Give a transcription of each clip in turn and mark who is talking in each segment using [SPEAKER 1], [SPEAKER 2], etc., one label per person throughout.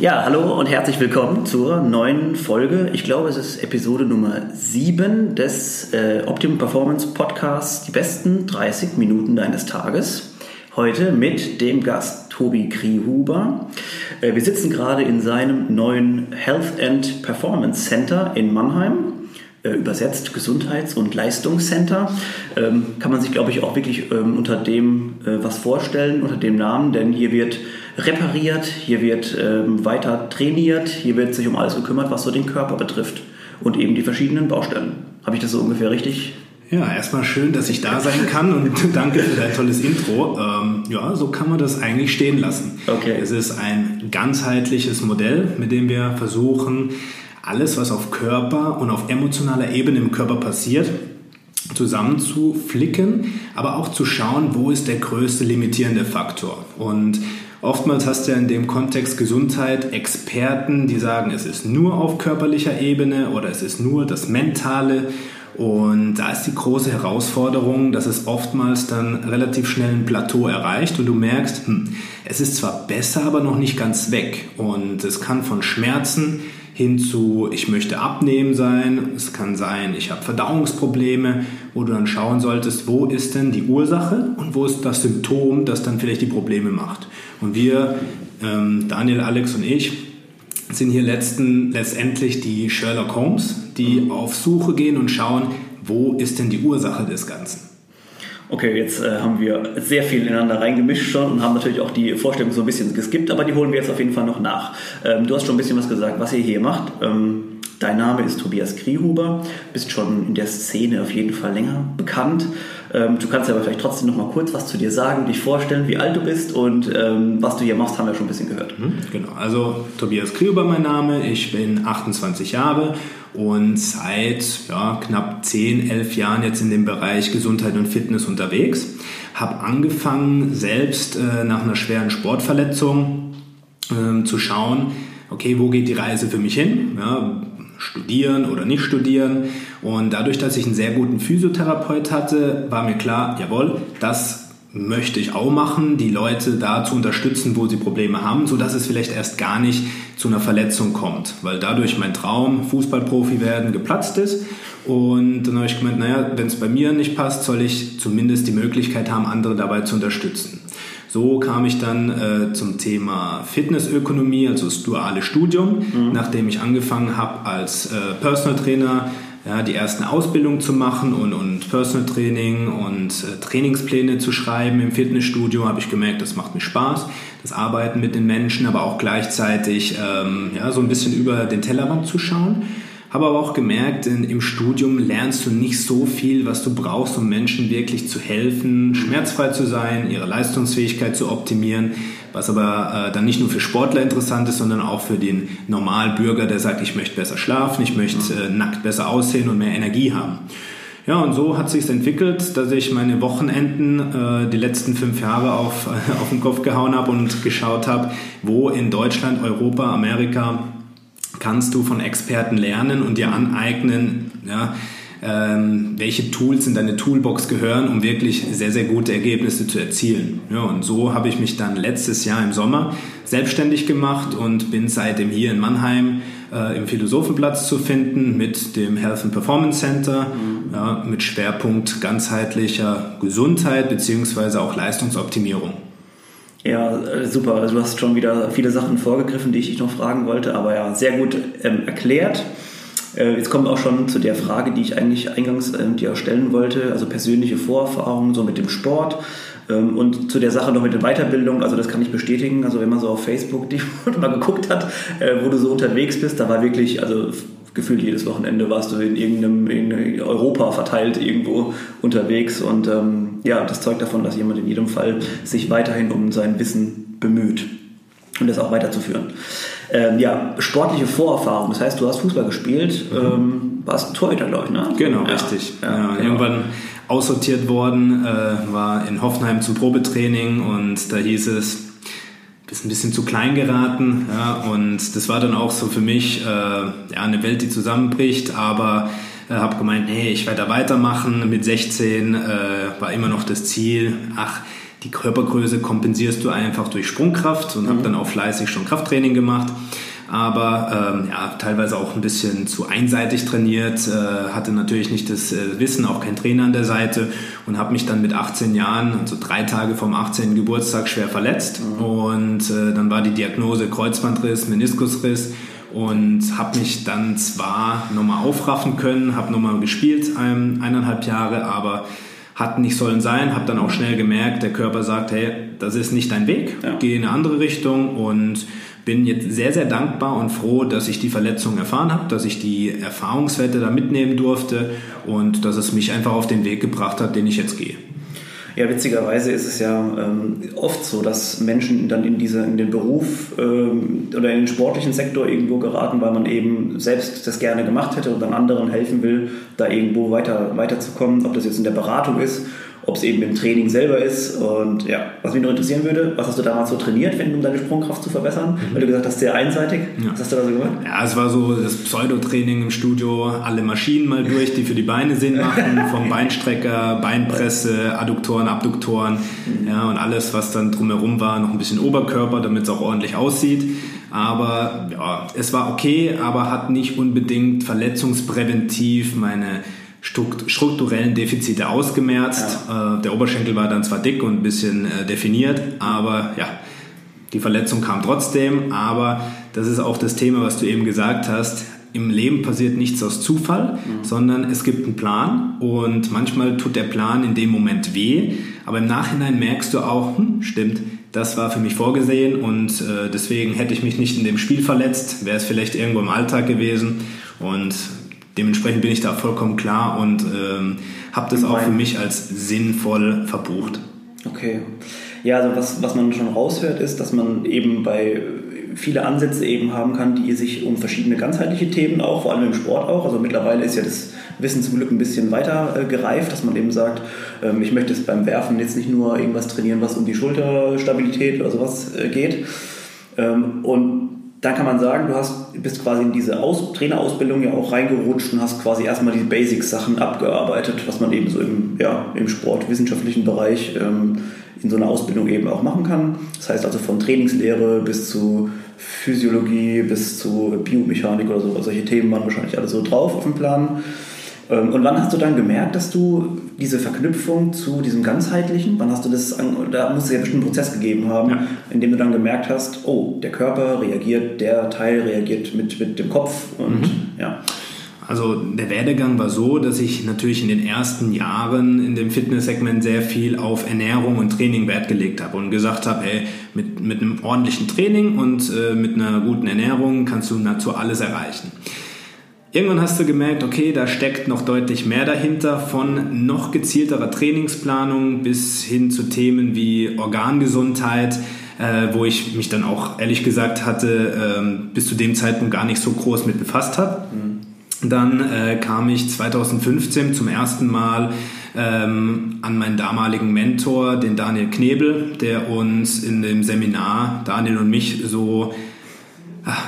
[SPEAKER 1] Ja, hallo und herzlich willkommen zur neuen Folge. Ich glaube, es ist Episode Nummer 7 des äh, Optimum Performance Podcasts, die besten 30 Minuten deines Tages. Heute mit dem Gast Tobi Kriehuber. Äh, wir sitzen gerade in seinem neuen Health and Performance Center in Mannheim übersetzt Gesundheits- und Leistungscenter. Ähm, kann man sich, glaube ich, auch wirklich ähm, unter dem äh, was vorstellen, unter dem Namen, denn hier wird repariert, hier wird ähm, weiter trainiert, hier wird sich um alles gekümmert, was so den Körper betrifft und eben die verschiedenen Baustellen. Habe ich das so ungefähr richtig
[SPEAKER 2] ja, erstmal schön, dass ich da sein kann und danke für dein tolles Intro. Ähm, ja, so kann man das eigentlich stehen lassen. Okay. Es ist ein ganzheitliches Modell, mit dem wir versuchen, alles, was auf Körper und auf emotionaler Ebene im Körper passiert, zusammenzuflicken, aber auch zu schauen, wo ist der größte limitierende Faktor. Und oftmals hast du ja in dem Kontext Gesundheit Experten, die sagen, es ist nur auf körperlicher Ebene oder es ist nur das Mentale. Und da ist die große Herausforderung, dass es oftmals dann relativ schnell ein Plateau erreicht und du merkst, hm, es ist zwar besser, aber noch nicht ganz weg. Und es kann von Schmerzen hin zu, ich möchte abnehmen sein. Es kann sein, ich habe Verdauungsprobleme, wo du dann schauen solltest, wo ist denn die Ursache und wo ist das Symptom, das dann vielleicht die Probleme macht. Und wir, ähm, Daniel, Alex und ich, sind hier letzten, letztendlich die Sherlock Holmes, die auf Suche gehen und schauen, wo ist denn die Ursache des Ganzen.
[SPEAKER 1] Okay, jetzt äh, haben wir sehr viel ineinander reingemischt schon und haben natürlich auch die Vorstellung so ein bisschen geskippt, aber die holen wir jetzt auf jeden Fall noch nach. Ähm, du hast schon ein bisschen was gesagt, was ihr hier macht. Ähm, dein Name ist Tobias Kriehuber, bist schon in der Szene auf jeden Fall länger bekannt. Ähm, du kannst aber vielleicht trotzdem noch mal kurz was zu dir sagen, dich vorstellen, wie alt du bist und ähm, was du hier machst, haben wir schon ein bisschen gehört.
[SPEAKER 2] Mhm, genau, also Tobias Kriehuber mein Name, ich bin 28 Jahre und seit ja, knapp 10, 11 Jahren jetzt in dem Bereich Gesundheit und Fitness unterwegs. Habe angefangen, selbst äh, nach einer schweren Sportverletzung äh, zu schauen, okay, wo geht die Reise für mich hin? Ja, studieren oder nicht studieren. Und dadurch, dass ich einen sehr guten Physiotherapeut hatte, war mir klar, jawohl, das möchte ich auch machen, die Leute da zu unterstützen, wo sie Probleme haben, sodass es vielleicht erst gar nicht zu einer Verletzung kommt, weil dadurch mein Traum, Fußballprofi werden, geplatzt ist. Und dann habe ich gemeint, naja, wenn es bei mir nicht passt, soll ich zumindest die Möglichkeit haben, andere dabei zu unterstützen. So kam ich dann äh, zum Thema Fitnessökonomie, also das duale Studium, mhm. nachdem ich angefangen habe als äh, Personal Trainer ja, die ersten Ausbildungen zu machen und, und Personal Training und äh, Trainingspläne zu schreiben im Fitnessstudio, habe ich gemerkt, das macht mir Spaß, das Arbeiten mit den Menschen, aber auch gleichzeitig ähm, ja, so ein bisschen über den Tellerrand zu schauen. Habe aber auch gemerkt, in, im Studium lernst du nicht so viel, was du brauchst, um Menschen wirklich zu helfen, schmerzfrei zu sein, ihre Leistungsfähigkeit zu optimieren, was aber äh, dann nicht nur für Sportler interessant ist, sondern auch für den Normalbürger, der sagt, ich möchte besser schlafen, ich möchte äh, nackt besser aussehen und mehr Energie haben. Ja, und so hat sich entwickelt, dass ich meine Wochenenden äh, die letzten fünf Jahre auf, auf den Kopf gehauen habe und geschaut habe, wo in Deutschland, Europa, Amerika kannst du von Experten lernen und dir aneignen, ja, ähm, welche Tools in deine Toolbox gehören, um wirklich sehr, sehr gute Ergebnisse zu erzielen. Ja, und so habe ich mich dann letztes Jahr im Sommer selbstständig gemacht und bin seitdem hier in Mannheim äh, im Philosophenplatz zu finden mit dem Health and Performance Center, mhm. ja, mit Schwerpunkt ganzheitlicher Gesundheit beziehungsweise auch Leistungsoptimierung.
[SPEAKER 1] Ja, äh, super. Also du hast schon wieder viele Sachen vorgegriffen, die ich noch fragen wollte, aber ja, sehr gut ähm, erklärt. Äh, jetzt kommen wir auch schon zu der Frage, die ich eigentlich eingangs äh, dir stellen wollte, also persönliche Vorerfahrungen so mit dem Sport ähm, und zu der Sache noch mit der Weiterbildung, also das kann ich bestätigen, also wenn man so auf Facebook die mal geguckt hat, äh, wo du so unterwegs bist, da war wirklich, also gefühlt jedes Wochenende warst du in irgendeinem in Europa verteilt irgendwo unterwegs. Und ähm, ja, das zeugt davon, dass jemand in jedem Fall sich weiterhin um sein Wissen bemüht und das auch weiterzuführen. Ähm, ja, sportliche Vorerfahrung, das heißt, du hast Fußball gespielt, mhm. ähm, warst Torhüter, glaube ich, ne?
[SPEAKER 2] Genau, ja. richtig. Ja, ja, genau. Irgendwann aussortiert worden, äh, war in Hoffenheim zum Probetraining und da hieß es, bist ein bisschen zu klein geraten. Ja, und das war dann auch so für mich äh, ja, eine Welt, die zusammenbricht, aber äh, habe gemeint, nee, ich werde da weitermachen. Mit 16 äh, war immer noch das Ziel, ach, die Körpergröße kompensierst du einfach durch Sprungkraft und mhm. habe dann auch fleißig schon Krafttraining gemacht. aber ähm, ja, teilweise auch ein bisschen zu einseitig trainiert, äh, hatte natürlich nicht das äh, Wissen, auch kein Trainer an der Seite und habe mich dann mit 18 Jahren, also drei Tage vom 18. Geburtstag, schwer verletzt mhm. und äh, dann war die Diagnose Kreuzbandriss, Meniskusriss und habe mich dann zwar nochmal aufraffen können, habe nochmal gespielt, ein, eineinhalb Jahre, aber hat nicht sollen sein, habe dann auch schnell gemerkt, der Körper sagt, hey, das ist nicht dein Weg, ja. geh in eine andere Richtung und bin jetzt sehr, sehr dankbar und froh, dass ich die Verletzung erfahren habe, dass ich die Erfahrungswerte da mitnehmen durfte und dass es mich einfach auf den Weg gebracht hat, den ich jetzt gehe.
[SPEAKER 1] Ja, witzigerweise ist es ja ähm, oft so, dass Menschen dann in, diese, in den Beruf ähm, oder in den sportlichen Sektor irgendwo geraten, weil man eben selbst das gerne gemacht hätte und dann anderen helfen will, da irgendwo weiter, weiterzukommen, ob das jetzt in der Beratung ist ob es eben im Training selber ist. Und ja, was mich noch interessieren würde, was hast du damals so trainiert, wenn, um deine Sprungkraft zu verbessern? Mhm. Weil du gesagt hast, sehr einseitig. Ja. Was hast du da so gemacht?
[SPEAKER 2] Ja, es war so das Pseudo-Training im Studio, alle Maschinen mal durch, die für die Beine Sinn machen, vom Beinstrecker, Beinpresse, Adduktoren, Abduktoren, mhm. ja, und alles, was dann drumherum war, noch ein bisschen Oberkörper, damit es auch ordentlich aussieht. Aber ja, es war okay, aber hat nicht unbedingt verletzungspräventiv meine strukturellen Defizite ausgemerzt. Ja. Äh, der Oberschenkel war dann zwar dick und ein bisschen äh, definiert, aber ja, die Verletzung kam trotzdem. Aber das ist auch das Thema, was du eben gesagt hast. Im Leben passiert nichts aus Zufall, mhm. sondern es gibt einen Plan und manchmal tut der Plan in dem Moment weh, aber im Nachhinein merkst du auch, hm, stimmt, das war für mich vorgesehen und äh, deswegen hätte ich mich nicht in dem Spiel verletzt, wäre es vielleicht irgendwo im Alltag gewesen und dementsprechend bin ich da vollkommen klar und ähm, habe das auch für mich als sinnvoll verbucht.
[SPEAKER 1] Okay. Ja, also was, was man schon raushört, ist, dass man eben bei viele Ansätze eben haben kann, die sich um verschiedene ganzheitliche Themen auch, vor allem im Sport auch. Also mittlerweile ist ja das Wissen zum Glück ein bisschen weiter äh, gereift, dass man eben sagt, ähm, ich möchte jetzt beim Werfen jetzt nicht nur irgendwas trainieren, was um die Schulterstabilität oder sowas äh, geht. Ähm, und dann kann man sagen, du hast, bist quasi in diese Aus Trainerausbildung ja auch reingerutscht und hast quasi erstmal die Basics-Sachen abgearbeitet, was man eben so im, ja, im sportwissenschaftlichen Bereich ähm, in so einer Ausbildung eben auch machen kann. Das heißt also von Trainingslehre bis zu Physiologie bis zu Biomechanik oder so, solche Themen waren wahrscheinlich alle so drauf auf dem Plan. Ähm, und wann hast du dann gemerkt, dass du diese Verknüpfung zu diesem ganzheitlichen, wann hast du das, da muss es ja bestimmt einen Prozess gegeben haben, ja. in dem du dann gemerkt hast, oh, der Körper reagiert, der Teil reagiert mit, mit dem Kopf und mhm. ja.
[SPEAKER 2] Also der Werdegang war so, dass ich natürlich in den ersten Jahren in dem Fitnesssegment sehr viel auf Ernährung und Training Wert gelegt habe und gesagt habe, ey, mit, mit einem ordentlichen Training und äh, mit einer guten Ernährung kannst du nahezu alles erreichen. Irgendwann hast du gemerkt, okay, da steckt noch deutlich mehr dahinter, von noch gezielterer Trainingsplanung bis hin zu Themen wie Organgesundheit, äh, wo ich mich dann auch ehrlich gesagt hatte, ähm, bis zu dem Zeitpunkt gar nicht so groß mit befasst habe. Mhm. Dann äh, kam ich 2015 zum ersten Mal ähm, an meinen damaligen Mentor, den Daniel Knebel, der uns in dem Seminar, Daniel und mich, so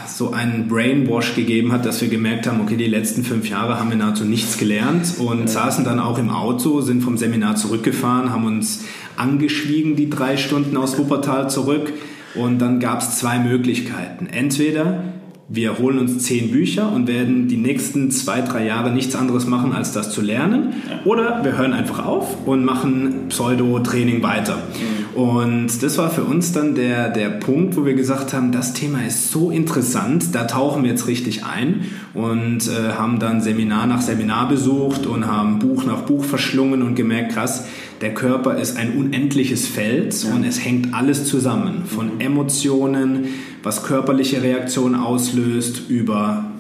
[SPEAKER 2] so einen Brainwash gegeben hat, dass wir gemerkt haben, okay, die letzten fünf Jahre haben wir nahezu nichts gelernt und ja. saßen dann auch im Auto, sind vom Seminar zurückgefahren, haben uns angeschwiegen die drei Stunden aus Wuppertal zurück und dann gab es zwei Möglichkeiten. Entweder wir holen uns zehn Bücher und werden die nächsten zwei, drei Jahre nichts anderes machen, als das zu lernen. Oder wir hören einfach auf und machen Pseudo-Training weiter. Mhm. Und das war für uns dann der, der Punkt, wo wir gesagt haben, das Thema ist so interessant, da tauchen wir jetzt richtig ein und äh, haben dann Seminar nach Seminar besucht und haben Buch nach Buch verschlungen und gemerkt, krass, der Körper ist ein unendliches Feld ja. und es hängt alles zusammen. Von mhm. Emotionen, was körperliche Reaktionen auslöst, über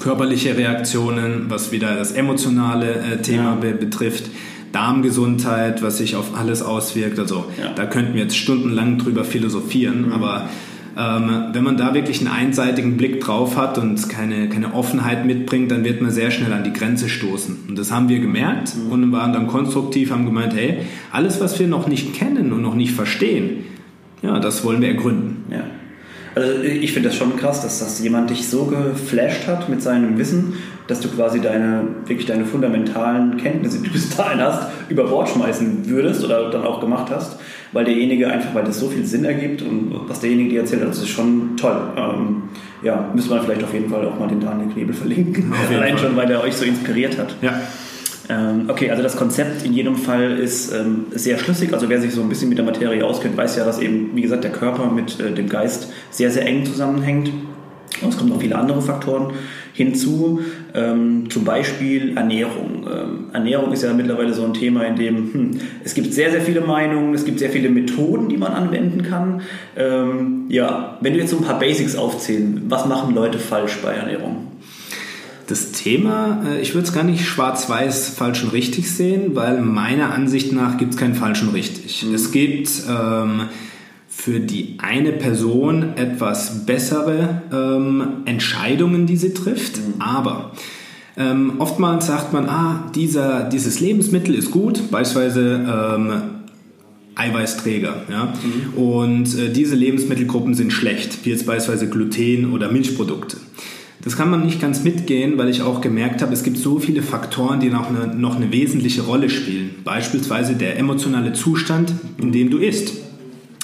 [SPEAKER 2] körperliche Reaktionen, was wieder das emotionale äh, Thema ja. be betrifft. Darmgesundheit, was sich auf alles auswirkt. Also ja. da könnten wir jetzt stundenlang drüber philosophieren, mhm. aber ähm, wenn man da wirklich einen einseitigen Blick drauf hat und keine, keine Offenheit mitbringt, dann wird man sehr schnell an die Grenze stoßen. Und das haben wir gemerkt mhm. und waren dann konstruktiv, haben gemeint, hey, alles, was wir noch nicht kennen und noch nicht verstehen, ja, das wollen wir ergründen.
[SPEAKER 1] Ja. Also ich finde das schon krass, dass das jemand dich so geflasht hat mit seinem Wissen, dass du quasi deine, wirklich deine fundamentalen Kenntnisse, die du bis dahin hast, über Bord schmeißen würdest oder dann auch gemacht hast, weil derjenige einfach, weil das so viel Sinn ergibt und was derjenige dir erzählt hat, das ist schon toll. Ähm, ja, müsste man vielleicht auf jeden Fall auch mal den Daniel Knebel verlinken. Allein Fall. schon, weil er euch so inspiriert hat.
[SPEAKER 2] Ja.
[SPEAKER 1] Ähm, okay, also das Konzept in jedem Fall ist ähm, sehr schlüssig. Also wer sich so ein bisschen mit der Materie auskennt, weiß ja, dass eben, wie gesagt, der Körper mit äh, dem Geist sehr, sehr eng zusammenhängt. Und es kommen noch viele andere Faktoren hinzu, ähm, zum Beispiel Ernährung. Ernährung ist ja mittlerweile so ein Thema, in dem hm, es gibt sehr, sehr viele Meinungen, es gibt sehr viele Methoden, die man anwenden kann. Ja, wenn du jetzt so ein paar Basics aufzählen, was machen Leute falsch bei Ernährung?
[SPEAKER 2] Das Thema, äh, ich würde es gar nicht schwarz-weiß falsch und richtig sehen, weil meiner Ansicht nach gibt es kein falsch und richtig. Mhm. Es gibt ähm, für die eine Person etwas bessere ähm, Entscheidungen, die sie trifft, mhm. aber ähm, oftmals sagt man, ah, dieser, dieses Lebensmittel ist gut, beispielsweise ähm, Eiweißträger. Ja? Mhm. Und äh, diese Lebensmittelgruppen sind schlecht, wie jetzt beispielsweise Gluten oder Milchprodukte. Das kann man nicht ganz mitgehen, weil ich auch gemerkt habe, es gibt so viele Faktoren, die noch eine, noch eine wesentliche Rolle spielen. Beispielsweise der emotionale Zustand, in dem du isst.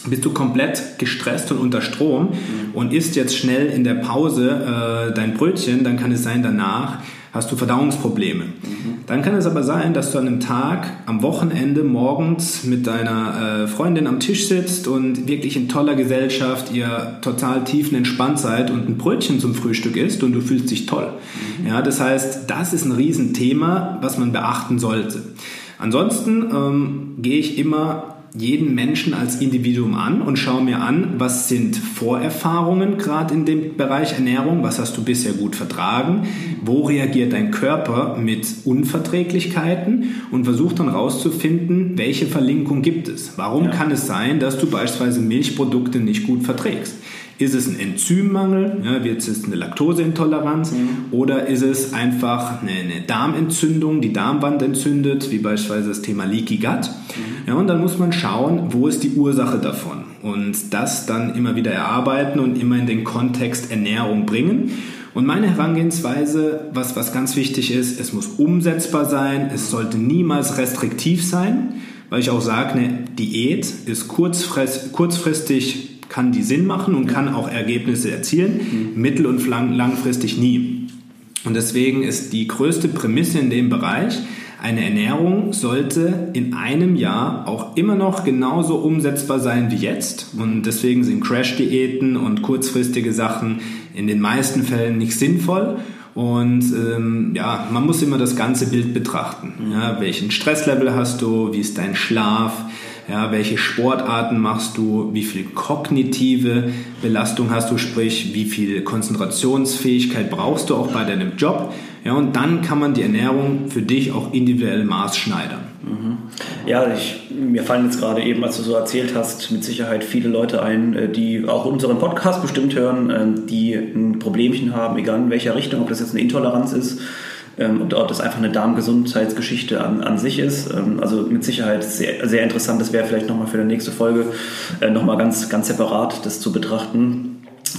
[SPEAKER 2] Bist du komplett gestresst und unter Strom mhm. und isst jetzt schnell in der Pause äh, dein Brötchen, dann kann es sein, danach hast du Verdauungsprobleme. Mhm. Dann kann es aber sein, dass du an einem Tag am Wochenende morgens mit deiner äh, Freundin am Tisch sitzt und wirklich in toller Gesellschaft ihr total tiefenentspannt seid und ein Brötchen zum Frühstück isst und du fühlst dich toll. Mhm. Ja, das heißt, das ist ein Riesenthema, was man beachten sollte. Ansonsten ähm, gehe ich immer jeden Menschen als Individuum an und schaue mir an, was sind Vorerfahrungen gerade in dem Bereich Ernährung, was hast du bisher gut vertragen, wo reagiert dein Körper mit Unverträglichkeiten und versuche dann rauszufinden, welche Verlinkung gibt es. Warum ja. kann es sein, dass du beispielsweise Milchprodukte nicht gut verträgst? Ist es ein Enzymmangel, ja, wird es eine Laktoseintoleranz mhm. oder ist es einfach eine, eine, Darmentzündung, die Darmwand entzündet, wie beispielsweise das Thema Leaky Gut. Mhm. Ja, und dann muss man schauen, wo ist die Ursache davon und das dann immer wieder erarbeiten und immer in den Kontext Ernährung bringen. Und meine Herangehensweise, was, was ganz wichtig ist, es muss umsetzbar sein, es sollte niemals restriktiv sein, weil ich auch sage, eine Diät ist kurzfristig kann die Sinn machen und kann auch Ergebnisse erzielen, mhm. mittel- und langfristig nie. Und deswegen ist die größte Prämisse in dem Bereich, eine Ernährung sollte in einem Jahr auch immer noch genauso umsetzbar sein wie jetzt. Und deswegen sind Crash-Diäten und kurzfristige Sachen in den meisten Fällen nicht sinnvoll. Und ähm, ja, man muss immer das ganze Bild betrachten. Ja, welchen Stresslevel hast du? Wie ist dein Schlaf? Ja, welche Sportarten machst du? Wie viel kognitive Belastung hast du? Sprich, wie viel Konzentrationsfähigkeit brauchst du auch bei deinem Job? Ja, und dann kann man die Ernährung für dich auch individuell maßschneidern.
[SPEAKER 1] Mhm. Ja, ich, mir fallen jetzt gerade eben, als du so erzählt hast, mit Sicherheit viele Leute ein, äh, die auch unseren Podcast bestimmt hören, äh, die ein Problemchen haben, egal in welcher Richtung, ob das jetzt eine Intoleranz ist ähm, und ob das einfach eine Darmgesundheitsgeschichte an, an sich ist. Ähm, also mit Sicherheit sehr, sehr interessant. Das wäre vielleicht nochmal für die nächste Folge äh, nochmal ganz, ganz separat das zu betrachten.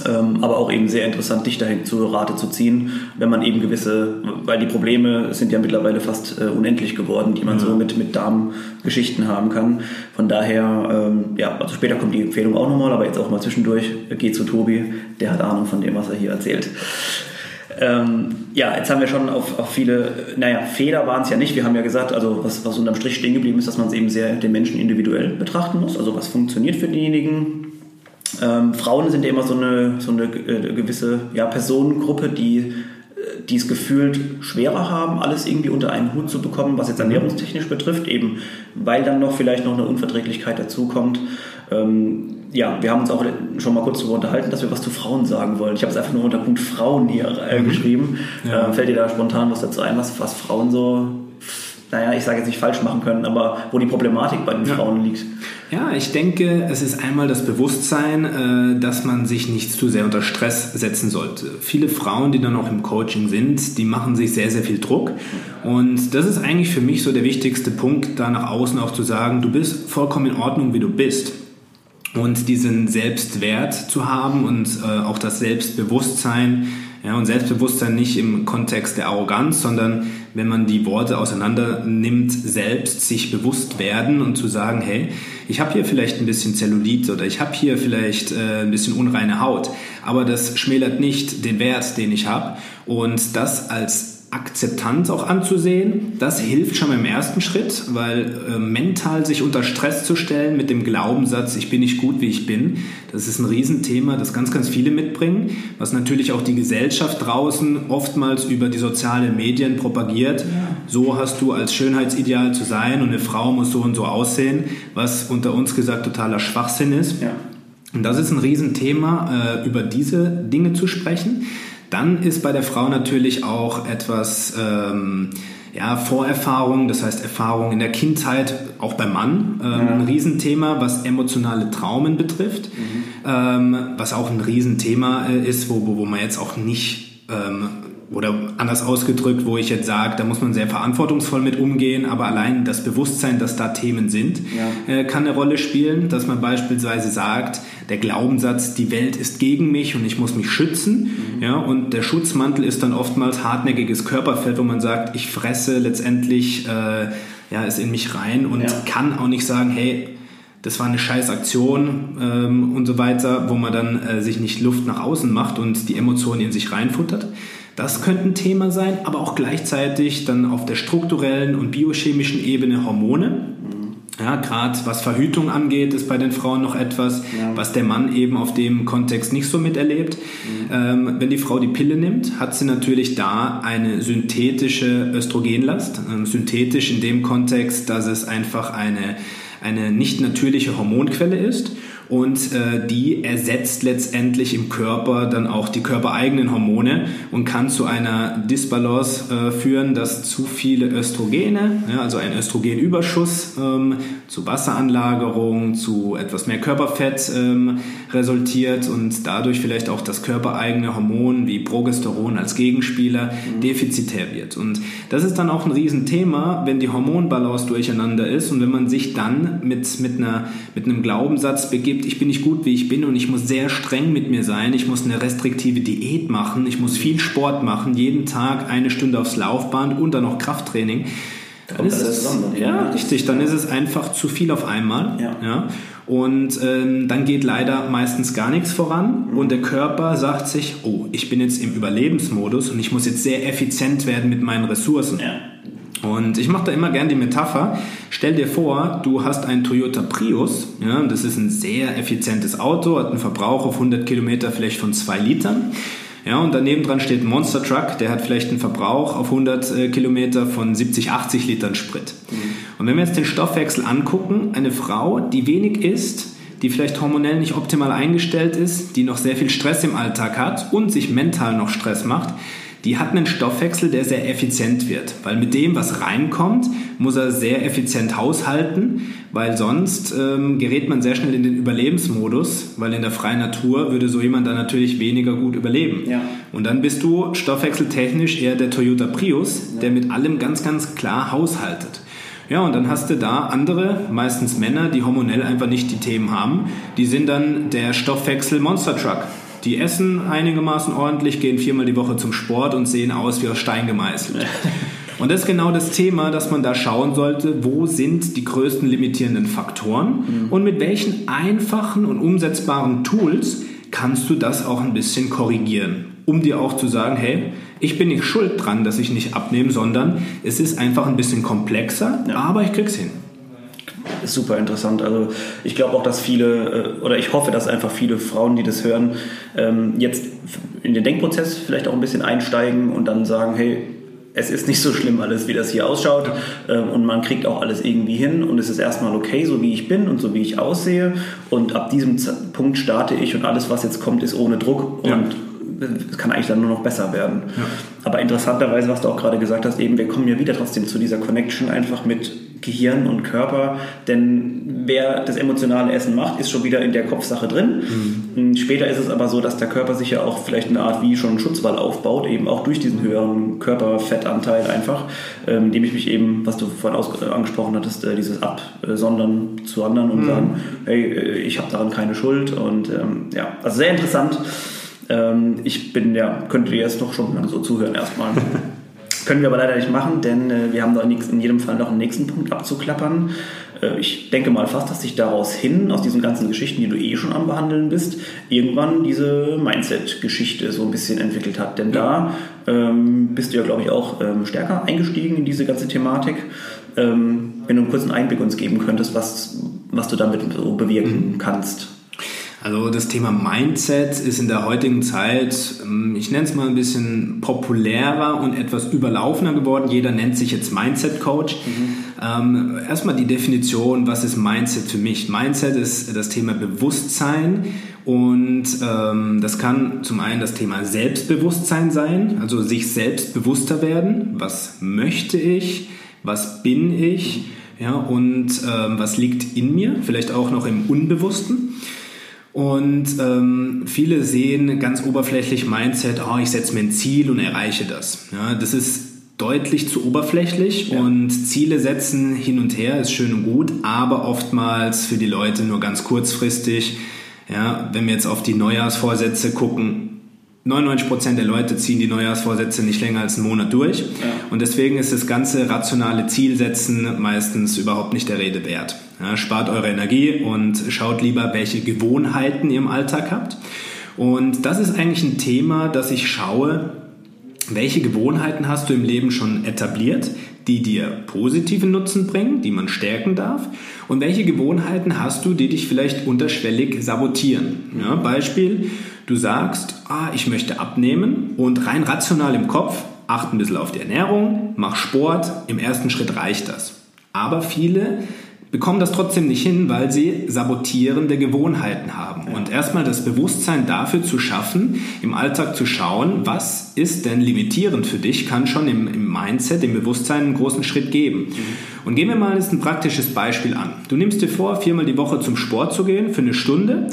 [SPEAKER 1] Ähm, aber auch eben sehr interessant, dich dahin zu Rate zu ziehen, wenn man eben gewisse, weil die Probleme sind ja mittlerweile fast äh, unendlich geworden, die man ja. so mit, mit Darmgeschichten haben kann. Von daher, ähm, ja, also später kommt die Empfehlung auch nochmal, aber jetzt auch mal zwischendurch, geht zu Tobi, der hat Ahnung von dem, was er hier erzählt. Ähm, ja, jetzt haben wir schon auf, auf viele, naja, Fehler waren es ja nicht. Wir haben ja gesagt, also was, was unterm Strich stehen geblieben ist, dass man es eben sehr den Menschen individuell betrachten muss. Also was funktioniert für diejenigen. Ähm, Frauen sind ja immer so eine, so eine äh, gewisse ja, Personengruppe, die äh, die es gefühlt schwerer haben, alles irgendwie unter einen Hut zu bekommen, was jetzt ernährungstechnisch betrifft, eben weil dann noch vielleicht noch eine Unverträglichkeit dazukommt. Ähm, ja, wir haben uns auch schon mal kurz darüber unterhalten, dass wir was zu Frauen sagen wollen. Ich habe es einfach nur unter Punkt Frauen hier äh, mhm. geschrieben. Ja. Äh, fällt dir da spontan was dazu ein, was, was Frauen so, naja, ich sage jetzt nicht falsch machen können, aber wo die Problematik bei den ja. Frauen liegt?
[SPEAKER 2] Ja, ich denke, es ist einmal das Bewusstsein, äh, dass man sich nicht zu sehr unter Stress setzen sollte. Viele Frauen, die dann auch im Coaching sind, die machen sich sehr, sehr viel Druck. Und das ist eigentlich für mich so der wichtigste Punkt, da nach außen auch zu sagen, du bist vollkommen in Ordnung, wie du bist. Und diesen Selbstwert zu haben und äh, auch das Selbstbewusstsein. Ja, und Selbstbewusstsein nicht im Kontext der Arroganz, sondern wenn man die Worte auseinander nimmt, selbst sich bewusst werden und zu sagen, hey, ich habe hier vielleicht ein bisschen Zellulit oder ich habe hier vielleicht äh, ein bisschen unreine Haut, aber das schmälert nicht den Wert, den ich habe. Und das als Akzeptanz auch anzusehen. Das hilft schon im ersten Schritt, weil äh, mental sich unter Stress zu stellen mit dem Glaubenssatz, ich bin nicht gut, wie ich bin, das ist ein Riesenthema, das ganz, ganz viele mitbringen, was natürlich auch die Gesellschaft draußen oftmals über die sozialen Medien propagiert. Ja. So hast du als Schönheitsideal zu sein und eine Frau muss so und so aussehen, was unter uns gesagt totaler Schwachsinn ist. Ja. Und das ist ein Riesenthema, äh, über diese Dinge zu sprechen. Dann ist bei der Frau natürlich auch etwas ähm, ja, Vorerfahrung, das heißt Erfahrung in der Kindheit, auch beim Mann, ähm, ja. ein Riesenthema, was emotionale Traumen betrifft, mhm. ähm, was auch ein Riesenthema äh, ist, wo, wo man jetzt auch nicht ähm, oder anders ausgedrückt, wo ich jetzt sage, da muss man sehr verantwortungsvoll mit umgehen, aber allein das Bewusstsein, dass da Themen sind, ja. äh, kann eine Rolle spielen, dass man beispielsweise sagt, der Glaubenssatz, die Welt ist gegen mich und ich muss mich schützen, mhm. ja, und der Schutzmantel ist dann oftmals hartnäckiges Körperfett, wo man sagt, ich fresse letztendlich äh, ja, es in mich rein und ja. kann auch nicht sagen, hey, das war eine scheiß Aktion ähm, und so weiter, wo man dann äh, sich nicht Luft nach außen macht und die Emotionen in sich reinfuttert. Das könnte ein Thema sein, aber auch gleichzeitig dann auf der strukturellen und biochemischen Ebene Hormone. Ja, gerade was Verhütung angeht, ist bei den Frauen noch etwas, ja. was der Mann eben auf dem Kontext nicht so miterlebt. Mhm. Ähm, wenn die Frau die Pille nimmt, hat sie natürlich da eine synthetische Östrogenlast. Ähm, synthetisch in dem Kontext, dass es einfach eine, eine nicht natürliche Hormonquelle ist und äh, die ersetzt letztendlich im Körper dann auch die körpereigenen Hormone und kann zu einer Disbalance äh, führen, dass zu viele Östrogene, ja, also ein Östrogenüberschuss ähm, zu Wasseranlagerung, zu etwas mehr Körperfett ähm, resultiert und dadurch vielleicht auch das körpereigene Hormon wie Progesteron als Gegenspieler mhm. defizitär wird. Und das ist dann auch ein Riesenthema, wenn die Hormonbalance durcheinander ist und wenn man sich dann mit, mit, einer, mit einem Glaubenssatz begibt, gibt, ich bin nicht gut, wie ich bin und ich muss sehr streng mit mir sein, ich muss eine restriktive Diät machen, ich muss viel Sport machen, jeden Tag eine Stunde aufs Laufband und dann noch Krafttraining. Dann ist es, ja, richtig, dann ist es einfach zu viel auf einmal. Ja. ja. Und ähm, dann geht leider meistens gar nichts voran mhm. und der Körper sagt sich, oh, ich bin jetzt im Überlebensmodus und ich muss jetzt sehr effizient werden mit meinen Ressourcen. Ja. Und ich mache da immer gern die Metapher. Stell dir vor, du hast einen Toyota Prius. Ja, das ist ein sehr effizientes Auto, hat einen Verbrauch auf 100 Kilometer vielleicht von 2 Litern. Ja, und daneben dran steht ein Monster Truck, der hat vielleicht einen Verbrauch auf 100 äh, Kilometer von 70, 80 Litern Sprit. Mhm. Und wenn wir jetzt den Stoffwechsel angucken, eine Frau, die wenig isst, die vielleicht hormonell nicht optimal eingestellt ist, die noch sehr viel Stress im Alltag hat und sich mental noch Stress macht, die hat einen Stoffwechsel, der sehr effizient wird. Weil mit dem, was reinkommt, muss er sehr effizient haushalten, weil sonst ähm, gerät man sehr schnell in den Überlebensmodus, weil in der freien Natur würde so jemand dann natürlich weniger gut überleben. Ja. Und dann bist du stoffwechseltechnisch eher der Toyota Prius, ja. der mit allem ganz, ganz klar haushaltet. Ja, und dann hast du da andere, meistens Männer, die hormonell einfach nicht die Themen haben. Die sind dann der Stoffwechsel Monster Truck. Die essen einigermaßen ordentlich, gehen viermal die Woche zum Sport und sehen aus wie aus Stein gemeißelt. Und das ist genau das Thema, dass man da schauen sollte, wo sind die größten limitierenden Faktoren mhm. und mit welchen einfachen und umsetzbaren Tools kannst du das auch ein bisschen korrigieren, um dir auch zu sagen, hey, ich bin nicht schuld dran, dass ich nicht abnehme, sondern es ist einfach ein bisschen komplexer, ja. aber ich krieg's hin
[SPEAKER 1] ist super interessant. Also ich glaube auch, dass viele, äh, oder ich hoffe, dass einfach viele Frauen, die das hören, ähm, jetzt in den Denkprozess vielleicht auch ein bisschen einsteigen und dann sagen, hey, es ist nicht so schlimm alles, wie das hier ausschaut. Ähm, und man kriegt auch alles irgendwie hin und es ist erstmal okay, so wie ich bin und so wie ich aussehe. Und ab diesem Punkt starte ich und alles, was jetzt kommt, ist ohne Druck. Und es kann eigentlich dann nur noch besser werden. Ja. Aber interessanterweise, was du auch gerade gesagt hast, eben, wir kommen ja wieder trotzdem zu dieser Connection einfach mit Gehirn und Körper, denn wer das emotionale Essen macht, ist schon wieder in der Kopfsache drin. Mhm. Später ist es aber so, dass der Körper sich ja auch vielleicht eine Art wie schon einen Schutzwall aufbaut, eben auch durch diesen höheren Körperfettanteil einfach, ähm, indem ich mich eben, was du vorhin äh, angesprochen hattest, äh, dieses Absondern zu anderen und mhm. sagen, hey, äh, ich habe daran keine Schuld und ähm, ja, also sehr interessant. Ähm, ich bin, ja, könnte dir jetzt doch schon lange so zuhören erstmal. Können wir aber leider nicht machen, denn äh, wir haben da in jedem Fall noch einen nächsten Punkt abzuklappern. Äh, ich denke mal fast, dass sich daraus hin, aus diesen ganzen Geschichten, die du eh schon am Behandeln bist, irgendwann diese Mindset-Geschichte so ein bisschen entwickelt hat. Denn da ähm, bist du ja, glaube ich, auch ähm, stärker eingestiegen in diese ganze Thematik. Ähm, wenn du einen kurzen Einblick uns geben könntest, was, was du damit so bewirken mhm. kannst.
[SPEAKER 2] Also das Thema Mindset ist in der heutigen Zeit, ähm, ich nenne es mal ein bisschen populärer und etwas überlaufender geworden. Jeder nennt sich jetzt Mindset Coach. Mhm. Ähm, erstmal die Definition, was ist Mindset für mich? Mindset ist das Thema Bewusstsein und ähm, das kann zum einen das Thema Selbstbewusstsein sein, also sich selbst bewusster werden. Was möchte ich? Was bin ich? Ja, und ähm, was liegt in mir? Vielleicht auch noch im Unbewussten. Und ähm, viele sehen ganz oberflächlich Mindset, oh, ich setze mir ein Ziel und erreiche das. Ja, das ist deutlich zu oberflächlich ja. und Ziele setzen hin und her ist schön und gut, aber oftmals für die Leute nur ganz kurzfristig. Ja, wenn wir jetzt auf die Neujahrsvorsätze gucken, 99% der Leute ziehen die Neujahrsvorsätze nicht länger als einen Monat durch. Ja. Und deswegen ist das ganze rationale Zielsetzen meistens überhaupt nicht der Rede wert. Ja, spart eure Energie und schaut lieber, welche Gewohnheiten ihr im Alltag habt. Und das ist eigentlich ein Thema, dass ich schaue, welche Gewohnheiten hast du im Leben schon etabliert, die dir positiven Nutzen bringen, die man stärken darf? Und welche Gewohnheiten hast du, die dich vielleicht unterschwellig sabotieren? Ja, Beispiel, Du sagst, ah, ich möchte abnehmen und rein rational im Kopf, acht ein bisschen auf die Ernährung, mach Sport, im ersten Schritt reicht das. Aber viele bekommen das trotzdem nicht hin, weil sie sabotierende Gewohnheiten haben. Und erstmal das Bewusstsein dafür zu schaffen, im Alltag zu schauen, was ist denn limitierend für dich, kann schon im, im Mindset, im Bewusstsein einen großen Schritt geben. Mhm. Und gehen wir mal jetzt ein praktisches Beispiel an. Du nimmst dir vor, viermal die Woche zum Sport zu gehen für eine Stunde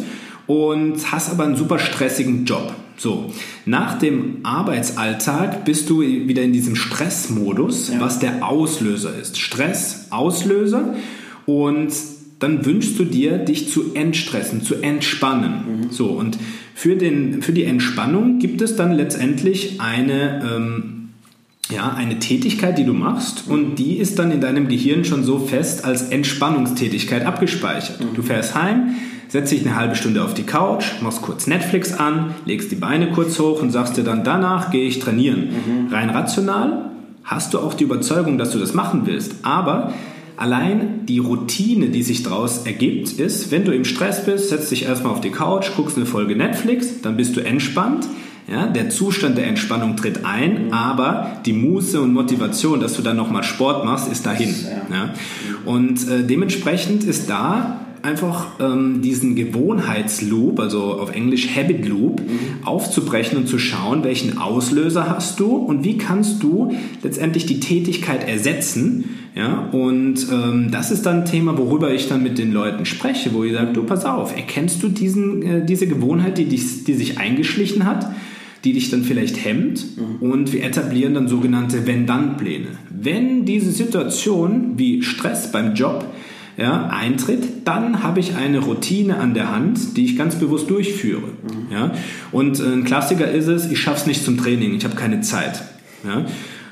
[SPEAKER 2] und hast aber einen super stressigen Job. So, nach dem Arbeitsalltag bist du wieder in diesem Stressmodus, ja. was der Auslöser ist. Stress, Auslöser und dann wünschst du dir, dich zu entstressen, zu entspannen. Mhm. So, und für, den, für die Entspannung gibt es dann letztendlich eine, ähm, ja, eine Tätigkeit, die du machst und die ist dann in deinem Gehirn schon so fest als Entspannungstätigkeit abgespeichert. Mhm. Du fährst heim, setzt dich eine halbe Stunde auf die Couch, machst kurz Netflix an, legst die Beine kurz hoch und sagst dir dann, danach gehe ich trainieren. Mhm. Rein rational hast du auch die Überzeugung, dass du das machen willst. Aber allein die Routine, die sich daraus ergibt, ist, wenn du im Stress bist, setzt dich erstmal auf die Couch, guckst eine Folge Netflix, dann bist du entspannt. Ja, der Zustand der Entspannung tritt ein, aber die Muße und Motivation, dass du dann nochmal Sport machst, ist dahin. Ja. Und äh, dementsprechend ist da einfach ähm, diesen Gewohnheitsloop, also auf Englisch Habit Loop, mhm. aufzubrechen und zu schauen, welchen Auslöser hast du und wie kannst du letztendlich die Tätigkeit ersetzen. Ja, und ähm, das ist dann ein Thema, worüber ich dann mit den Leuten spreche, wo ich sage, du pass auf, erkennst du diesen, äh, diese Gewohnheit, die, dich, die sich eingeschlichen hat? die dich dann vielleicht hemmt mhm. und wir etablieren dann sogenannte Wenn-Dann-Pläne. Wenn diese Situation wie Stress beim Job ja, eintritt, dann habe ich eine Routine an der Hand, die ich ganz bewusst durchführe. Mhm. Ja? Und äh, ein Klassiker ist es, ich schaffe es nicht zum Training, ich habe keine Zeit. Ja?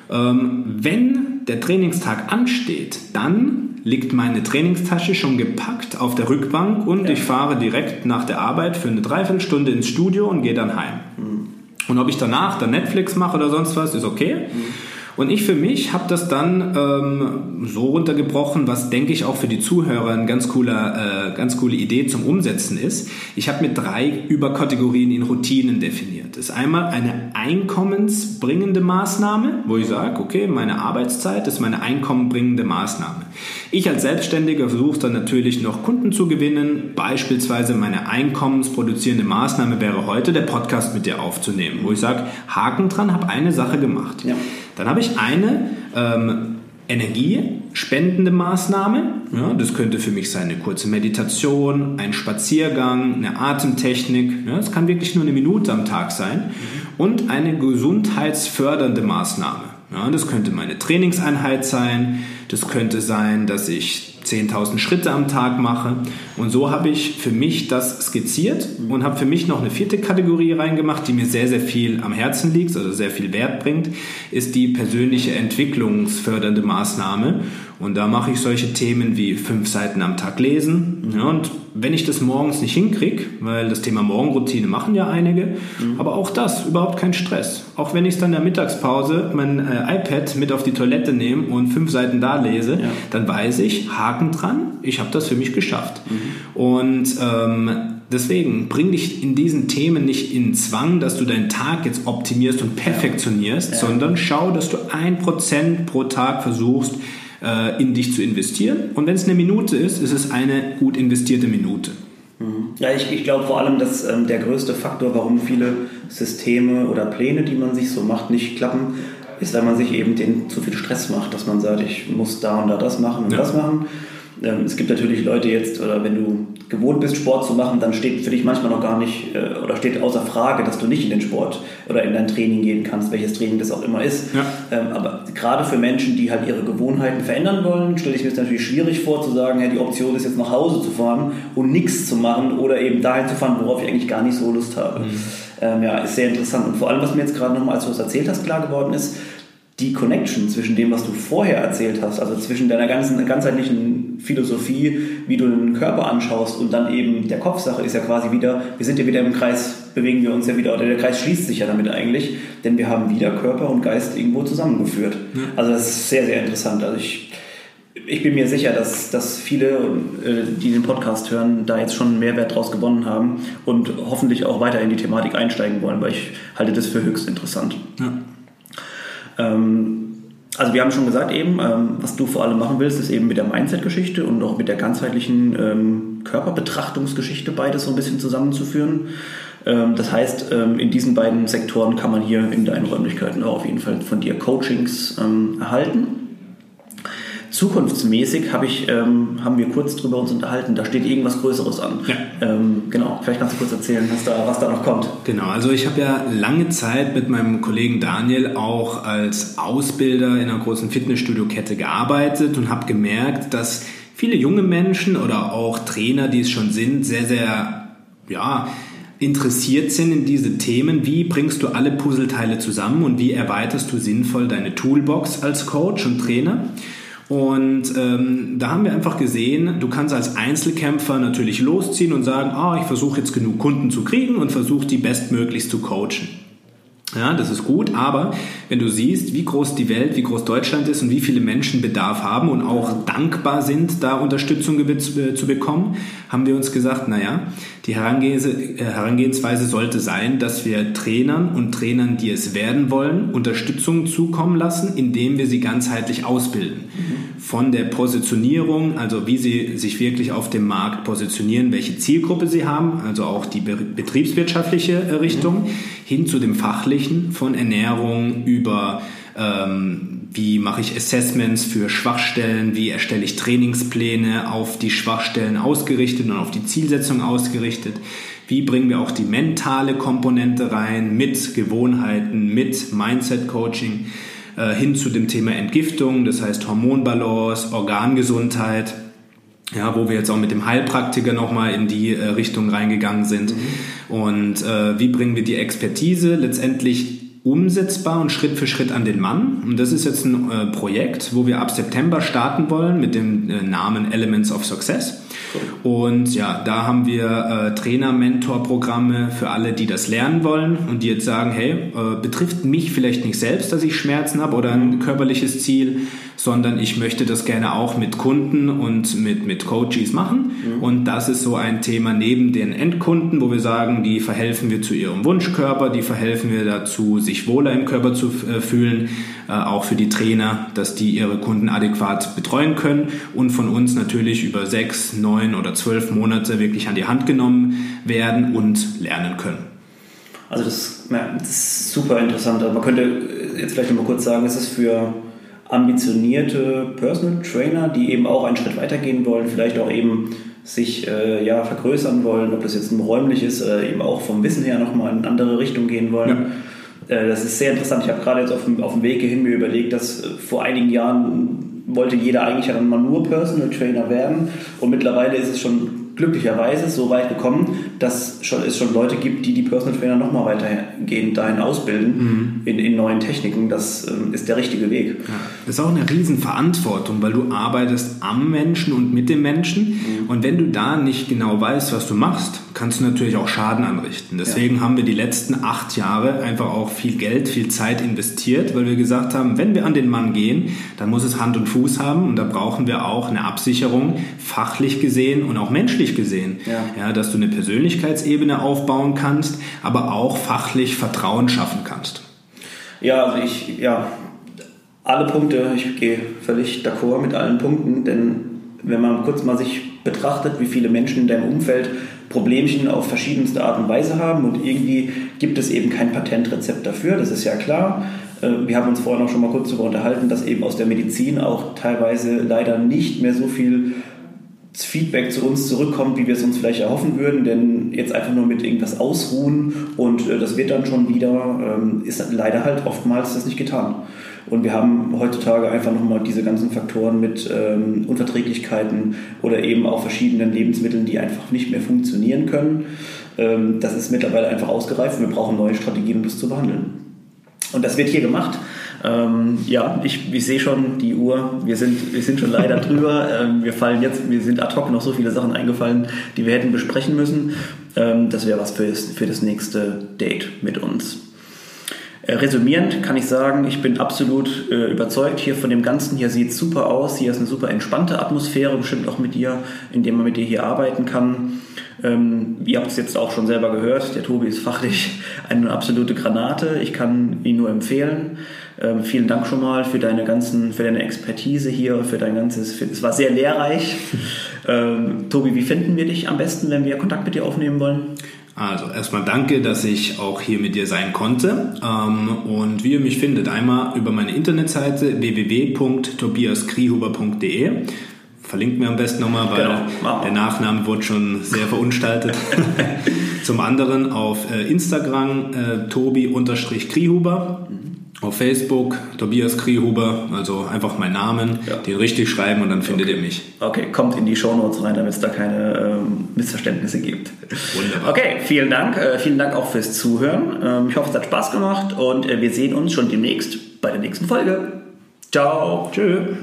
[SPEAKER 2] Ähm, wenn der Trainingstag ansteht, dann liegt meine Trainingstasche schon gepackt auf der Rückbank und ja. ich fahre direkt nach der Arbeit für eine Dreiviertelstunde ins Studio und gehe dann heim. Mhm. Und ob ich danach dann Netflix mache oder sonst was, ist okay. Mhm. Und ich für mich habe das dann ähm, so runtergebrochen, was denke ich auch für die Zuhörer eine ganz, cooler, äh, ganz coole Idee zum Umsetzen ist. Ich habe mir drei Überkategorien in Routinen definiert. Das ist einmal eine einkommensbringende Maßnahme, wo ich sage, okay, meine Arbeitszeit ist meine einkommenbringende Maßnahme. Ich als Selbstständiger versuche dann natürlich noch Kunden zu gewinnen. Beispielsweise meine einkommensproduzierende Maßnahme wäre heute, der Podcast mit dir aufzunehmen, wo ich sage, Haken dran, habe eine Sache gemacht. Ja. Dann habe ich eine ähm, energiespendende Maßnahme. Ja, das könnte für mich sein eine kurze Meditation, ein Spaziergang, eine Atemtechnik. Ja, das kann wirklich nur eine Minute am Tag sein. Und eine gesundheitsfördernde Maßnahme. Ja, das könnte meine Trainingseinheit sein. Das könnte sein, dass ich 10.000 Schritte am Tag mache. Und so habe ich für mich das skizziert und habe für mich noch eine vierte Kategorie reingemacht, die mir sehr, sehr viel am Herzen liegt, also sehr viel Wert bringt, ist die persönliche entwicklungsfördernde Maßnahme. Und da mache ich solche Themen wie fünf Seiten am Tag lesen. Ja, und wenn ich das morgens nicht hinkriege, weil das Thema Morgenroutine machen ja einige, mhm. aber auch das, überhaupt kein Stress. Auch wenn ich dann in der Mittagspause mein äh, iPad mit auf die Toilette nehme und fünf Seiten da lese, ja. dann weiß ich, Haken dran, ich habe das für mich geschafft. Mhm. Und ähm, deswegen bring dich in diesen Themen nicht in Zwang, dass du deinen Tag jetzt optimierst und perfektionierst, ja. sondern schau, dass du ein Prozent pro Tag versuchst, äh, in dich zu investieren. Und wenn es eine Minute ist, ist es eine gut investierte Minute.
[SPEAKER 1] Mhm. Ja, ich, ich glaube vor allem, dass ähm, der größte Faktor, warum viele Systeme oder Pläne, die man sich so macht, nicht klappen, ist, weil man sich eben den zu viel Stress macht, dass man sagt, ich muss da und da das machen und ja. das machen. Ähm, es gibt natürlich Leute jetzt, oder wenn du gewohnt bist, Sport zu machen, dann steht für dich manchmal noch gar nicht äh, oder steht außer Frage, dass du nicht in den Sport oder in dein Training gehen kannst, welches Training das auch immer ist. Ja. Ähm, aber gerade für Menschen, die halt ihre Gewohnheiten verändern wollen, stelle ich mir es natürlich schwierig vor zu sagen, ja, die Option ist jetzt nach Hause zu fahren und nichts zu machen oder eben dahin zu fahren, worauf ich eigentlich gar nicht so Lust habe. Mhm. Ähm, ja, ist sehr interessant. Und vor allem, was mir jetzt gerade nochmal, als du es erzählt hast, klar geworden ist, die Connection zwischen dem, was du vorher erzählt hast, also zwischen deiner ganzen ganzheitlichen Philosophie, wie du den Körper anschaust und dann eben der Kopfsache ist ja quasi wieder, wir sind ja wieder im Kreis, bewegen wir uns ja wieder, oder der Kreis schließt sich ja damit eigentlich, denn wir haben wieder Körper und Geist irgendwo zusammengeführt. Ja. Also das ist sehr, sehr interessant. Also ich, ich bin mir sicher, dass, dass viele, äh, die den Podcast hören, da jetzt schon einen Mehrwert draus gewonnen haben und hoffentlich auch weiter in die Thematik einsteigen wollen, weil ich halte das für höchst interessant. Ja. Ähm, also wir haben schon gesagt eben, ähm, was du vor allem machen willst, ist eben mit der Mindset-Geschichte und auch mit der ganzheitlichen ähm, Körperbetrachtungsgeschichte beides so ein bisschen zusammenzuführen. Ähm, das heißt, ähm, in diesen beiden Sektoren kann man hier in deinen Räumlichkeiten auch auf jeden Fall von dir Coachings ähm, erhalten. Zukunftsmäßig habe ich, ähm, haben wir kurz drüber uns unterhalten, da steht irgendwas Größeres an. Ja. Ähm, genau, vielleicht kannst du kurz erzählen, was da, was da noch kommt.
[SPEAKER 2] Genau, also ich habe ja lange Zeit mit meinem Kollegen Daniel auch als Ausbilder in einer großen Fitnessstudio-Kette gearbeitet und habe gemerkt, dass viele junge Menschen oder auch Trainer, die es schon sind, sehr, sehr, ja, interessiert sind in diese Themen. Wie bringst du alle Puzzleteile zusammen und wie erweiterst du sinnvoll deine Toolbox als Coach und Trainer? Und ähm, da haben wir einfach gesehen, du kannst als Einzelkämpfer natürlich losziehen und sagen, ah, ich versuche jetzt genug Kunden zu kriegen und versuche die bestmöglichst zu coachen. Ja, das ist gut, aber wenn du siehst, wie groß die Welt, wie groß Deutschland ist und wie viele Menschen Bedarf haben und auch dankbar sind, da Unterstützung zu bekommen, haben wir uns gesagt, naja, die äh, Herangehensweise sollte sein, dass wir Trainern und Trainern, die es werden wollen, Unterstützung zukommen lassen, indem wir sie ganzheitlich ausbilden. Mhm. Von der Positionierung, also wie sie sich wirklich auf dem Markt positionieren, welche Zielgruppe sie haben, also auch die betriebswirtschaftliche äh, Richtung, mhm. hin zu dem fachlichen, von Ernährung über ähm, wie mache ich Assessments für Schwachstellen, wie erstelle ich Trainingspläne auf die Schwachstellen ausgerichtet und auf die Zielsetzung ausgerichtet, wie bringen wir auch die mentale Komponente rein mit Gewohnheiten, mit Mindset-Coaching äh, hin zu dem Thema Entgiftung, das heißt Hormonbalance, Organgesundheit. Ja, wo wir jetzt auch mit dem Heilpraktiker nochmal in die äh, Richtung reingegangen sind. Mhm. Und äh, wie bringen wir die Expertise letztendlich umsetzbar und Schritt für Schritt an den Mann. Und das ist jetzt ein äh, Projekt, wo wir ab September starten wollen mit dem äh, Namen Elements of Success. Und ja, da haben wir äh, Trainer-Mentor-Programme für alle, die das lernen wollen und die jetzt sagen, hey, äh, betrifft mich vielleicht nicht selbst, dass ich Schmerzen habe oder ein körperliches Ziel, sondern ich möchte das gerne auch mit Kunden und mit, mit Coaches machen. Mhm. Und das ist so ein Thema neben den Endkunden, wo wir sagen, die verhelfen wir zu ihrem Wunschkörper, die verhelfen wir dazu, sich wohler im Körper zu äh, fühlen, äh, auch für die Trainer, dass die ihre Kunden adäquat betreuen können und von uns natürlich über sechs, neun oder zwölf Monate wirklich an die Hand genommen werden und lernen können.
[SPEAKER 1] Also das, das ist super interessant. Man könnte jetzt vielleicht noch mal kurz sagen, es ist für ambitionierte Personal Trainer, die eben auch einen Schritt weitergehen wollen, vielleicht auch eben sich äh, ja, vergrößern wollen, ob das jetzt nur räumlich ist, äh, eben auch vom Wissen her nochmal in eine andere Richtung gehen wollen. Ja. Äh, das ist sehr interessant. Ich habe gerade jetzt auf dem, auf dem Weg hierhin mir überlegt, dass äh, vor einigen Jahren wollte jeder eigentlich dann mal nur Personal Trainer werden und mittlerweile ist es schon glücklicherweise so weit gekommen, dass schon, es schon Leute gibt, die die Personal Trainer nochmal weitergehend dahin ausbilden mhm. in, in, neuen Techniken. Das ähm, ist der richtige Weg.
[SPEAKER 2] Ja. Das ist auch eine Riesenverantwortung, weil du arbeitest am Menschen und mit dem Menschen. Mhm. Und wenn du da nicht genau weißt, was du machst, kannst du natürlich auch Schaden anrichten. Deswegen ja. haben wir die letzten acht Jahre einfach auch viel Geld, viel Zeit investiert, weil wir gesagt haben, wenn wir an den Mann gehen, dann muss es Hand und Fuß haben und da brauchen wir auch eine Absicherung, fachlich gesehen und auch menschlich gesehen. Ja. ja dass du eine Persönlichkeitsebene aufbauen kannst, aber auch fachlich Vertrauen schaffen kannst.
[SPEAKER 1] Ja, also ich, ja, alle Punkte, ich gehe völlig d'accord mit allen Punkten, denn wenn man kurz mal sich betrachtet, wie viele Menschen in deinem Umfeld Problemchen auf verschiedenste Art und Weise haben und irgendwie gibt es eben kein Patentrezept dafür, das ist ja klar. Äh, wir haben uns vorhin auch schon mal kurz darüber unterhalten, dass eben aus der Medizin auch teilweise leider nicht mehr so viel Feedback zu uns zurückkommt, wie wir es uns vielleicht erhoffen würden, denn jetzt einfach nur mit irgendwas ausruhen und äh, das wird dann schon wieder, ähm, ist leider halt oftmals das nicht getan. Und wir haben heutzutage einfach nochmal diese ganzen Faktoren mit ähm, Unverträglichkeiten oder eben auch verschiedenen Lebensmitteln, die einfach nicht mehr funktionieren können. Ähm, das ist mittlerweile einfach ausgereift und wir brauchen neue Strategien, um das zu behandeln. Und das wird hier gemacht. Ähm, ja, ich, ich sehe schon die Uhr. Wir sind, wir sind schon leider drüber. Ähm, wir fallen jetzt, wir sind ad hoc noch so viele Sachen eingefallen, die wir hätten besprechen müssen. Ähm, das wäre was für das, für das nächste Date mit uns. Äh, resümierend kann ich sagen, ich bin absolut äh, überzeugt hier von dem Ganzen. Hier sieht es super aus. Hier ist eine super entspannte Atmosphäre, bestimmt auch mit dir, indem man mit dir hier arbeiten kann. Ähm, ihr habt es jetzt auch schon selber gehört, der Tobi ist fachlich eine absolute Granate. Ich kann ihn nur empfehlen. Ähm, vielen Dank schon mal für deine ganzen, für deine Expertise hier, für dein ganzes, für, es war sehr lehrreich. ähm, Tobi, wie finden wir dich am besten, wenn wir Kontakt mit dir aufnehmen wollen?
[SPEAKER 2] Also erstmal danke, dass ich auch hier mit dir sein konnte. Ähm, und wie ihr mich findet, einmal über meine Internetseite www.tobiaskriehuber.de. Verlinkt mir am besten nochmal, weil genau. der Nachname wurde schon sehr verunstaltet. Zum anderen auf äh, Instagram äh, tobi-kriehuber. Mhm auf Facebook, Tobias Kriehuber, also einfach meinen Namen, ja. den richtig schreiben und dann findet
[SPEAKER 1] okay.
[SPEAKER 2] ihr mich.
[SPEAKER 1] Okay, kommt in die Shownotes rein, damit es da keine ähm, Missverständnisse gibt. Wunderbar. Okay, vielen Dank. Äh, vielen Dank auch fürs Zuhören. Ähm, ich hoffe, es hat Spaß gemacht und äh, wir sehen uns schon demnächst bei der nächsten Folge. Ciao. Tschüss.